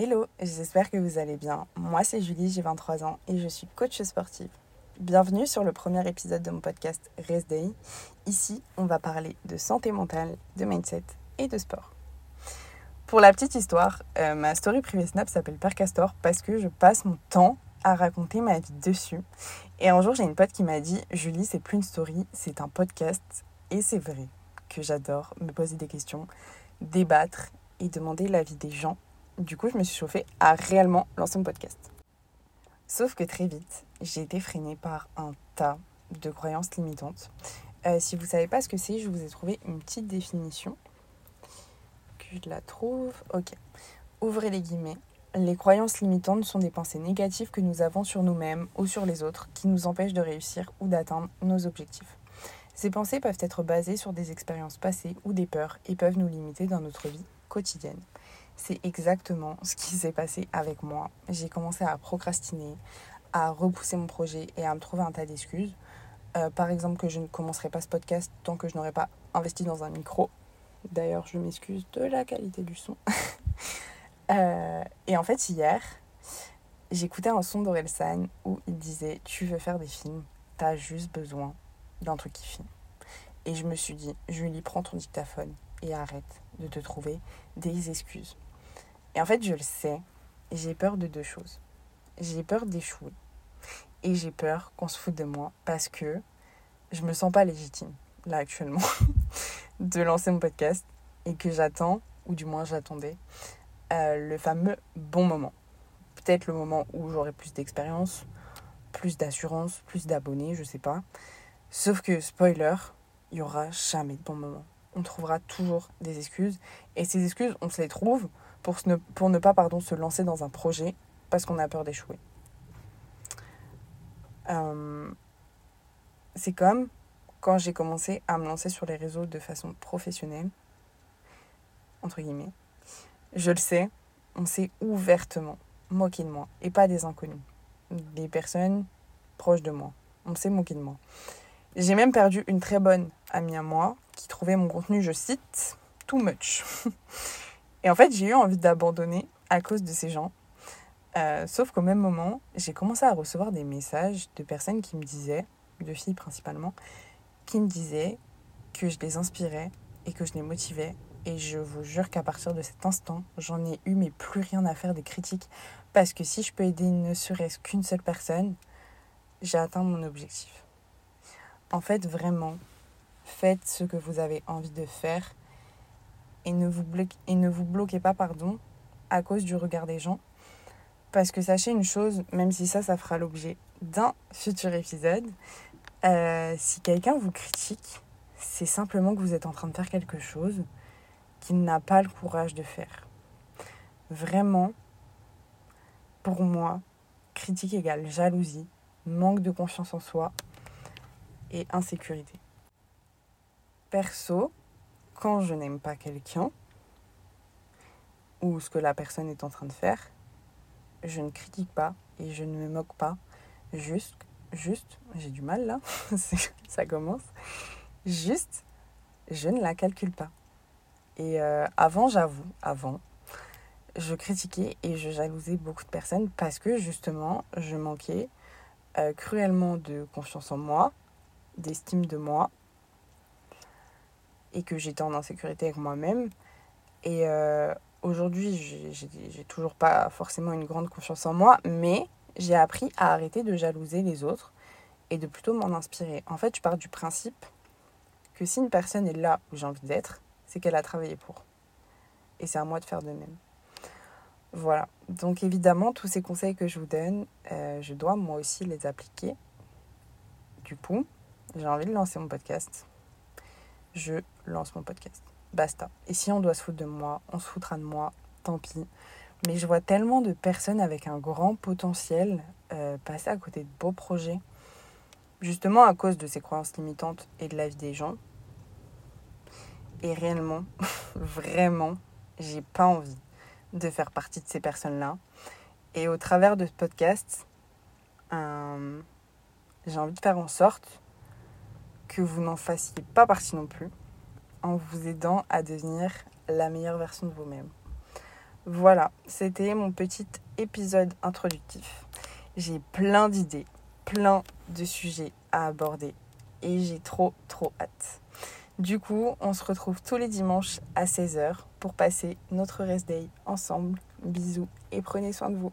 Hello, j'espère que vous allez bien. Moi c'est Julie, j'ai 23 ans et je suis coach sportive. Bienvenue sur le premier épisode de mon podcast Rest Day. Ici, on va parler de santé mentale, de mindset et de sport. Pour la petite histoire, euh, ma story privée Snap s'appelle Père Castor parce que je passe mon temps à raconter ma vie dessus. Et un jour, j'ai une pote qui m'a dit Julie, c'est plus une story, c'est un podcast. Et c'est vrai que j'adore me poser des questions, débattre et demander l'avis des gens. Du coup, je me suis chauffée à réellement lancer mon podcast. Sauf que très vite, j'ai été freinée par un tas de croyances limitantes. Euh, si vous ne savez pas ce que c'est, je vous ai trouvé une petite définition. Que je la trouve. Ok. Ouvrez les guillemets. Les croyances limitantes sont des pensées négatives que nous avons sur nous-mêmes ou sur les autres qui nous empêchent de réussir ou d'atteindre nos objectifs. Ces pensées peuvent être basées sur des expériences passées ou des peurs et peuvent nous limiter dans notre vie quotidienne. C'est exactement ce qui s'est passé avec moi. J'ai commencé à procrastiner, à repousser mon projet et à me trouver un tas d'excuses. Euh, par exemple, que je ne commencerai pas ce podcast tant que je n'aurai pas investi dans un micro. D'ailleurs, je m'excuse de la qualité du son. Euh, et en fait, hier, j'écoutais un son d'Orelsan où il disait Tu veux faire des films, t'as juste besoin d'un truc qui filme. Et je me suis dit Julie, prends ton dictaphone et arrête de te trouver des excuses. Et en fait, je le sais, j'ai peur de deux choses. J'ai peur d'échouer et j'ai peur qu'on se foute de moi parce que je me sens pas légitime, là actuellement, de lancer mon podcast et que j'attends, ou du moins j'attendais, euh, le fameux bon moment. Peut-être le moment où j'aurai plus d'expérience, plus d'assurance, plus d'abonnés, je sais pas. Sauf que, spoiler, il y aura jamais de bon moment. On trouvera toujours des excuses. Et ces excuses, on se les trouve pour ne, pas se lancer dans un projet parce qu'on a peur d'échouer. Euh, c'est comme quand j'ai commencé à me lancer sur les réseaux de façon professionnelle, entre guillemets. Je le sais, on s'est ouvertement moqué de moi et pas des inconnus, des personnes proches de moi. On s'est moqué de moi. J'ai même perdu une très bonne amie à moi qui trouvait mon contenu, je cite, too much. et en fait, j'ai eu envie d'abandonner à cause de ces gens. Euh, sauf qu'au même moment, j'ai commencé à recevoir des messages de personnes qui me disaient, de filles principalement, qui me disaient que je les inspirais et que je les motivais et je vous jure qu'à partir de cet instant, j'en ai eu mais plus rien à faire des critiques. Parce que si je peux aider ne serait-ce qu'une seule personne, j'ai atteint mon objectif. En fait, vraiment, faites ce que vous avez envie de faire et ne vous, bloquez, pas pardon, à cause du regard des gens. Parce que sachez une chose, même si ça, ça fera l'objet d'un futur épisode, euh, si quelqu'un vous critique, c'est simplement que vous êtes en train de faire quelque chose qu'il n'a pas le courage de faire. Vraiment, pour moi, critique égale jalousie, manque de confiance en soi et insécurité. Perso, quand je n'aime pas quelqu'un ou ce que la personne est en train de faire, je ne critique pas et je ne me moque pas. Juste, juste, j'ai du mal là, ça commence. Juste, je ne la calcule pas. Et euh, avant, j'avoue, avant, je critiquais et je jalousais beaucoup de personnes parce que justement, je manquais euh, cruellement de confiance en moi, d'estime de moi, et que j'étais en insécurité avec moi-même. Et euh, aujourd'hui, j'ai toujours pas forcément une grande confiance en moi, mais j'ai appris à arrêter de jalouser les autres et de plutôt m'en inspirer. En fait, je pars du principe que si une personne est là où j'ai envie d'être, c'est qu'elle a travaillé pour. Et c'est à moi de faire de même. Voilà. Donc évidemment, tous ces conseils que je vous donne, euh, je dois moi aussi les appliquer. Du coup, j'ai envie de lancer mon podcast. Je lance mon podcast. Basta. Et si on doit se foutre de moi, on se foutra de moi. Tant pis. Mais je vois tellement de personnes avec un grand potentiel euh, passer à côté de beaux projets. Justement à cause de ces croyances limitantes et de la vie des gens. Et réellement, vraiment, j'ai pas envie de faire partie de ces personnes-là. Et au travers de ce podcast, euh, j'ai envie de faire en sorte que vous n'en fassiez pas partie non plus, en vous aidant à devenir la meilleure version de vous-même. Voilà, c'était mon petit épisode introductif. J'ai plein d'idées, plein de sujets à aborder et j'ai trop trop hâte. Du coup, on se retrouve tous les dimanches à 16h pour passer notre rest day ensemble. Bisous et prenez soin de vous.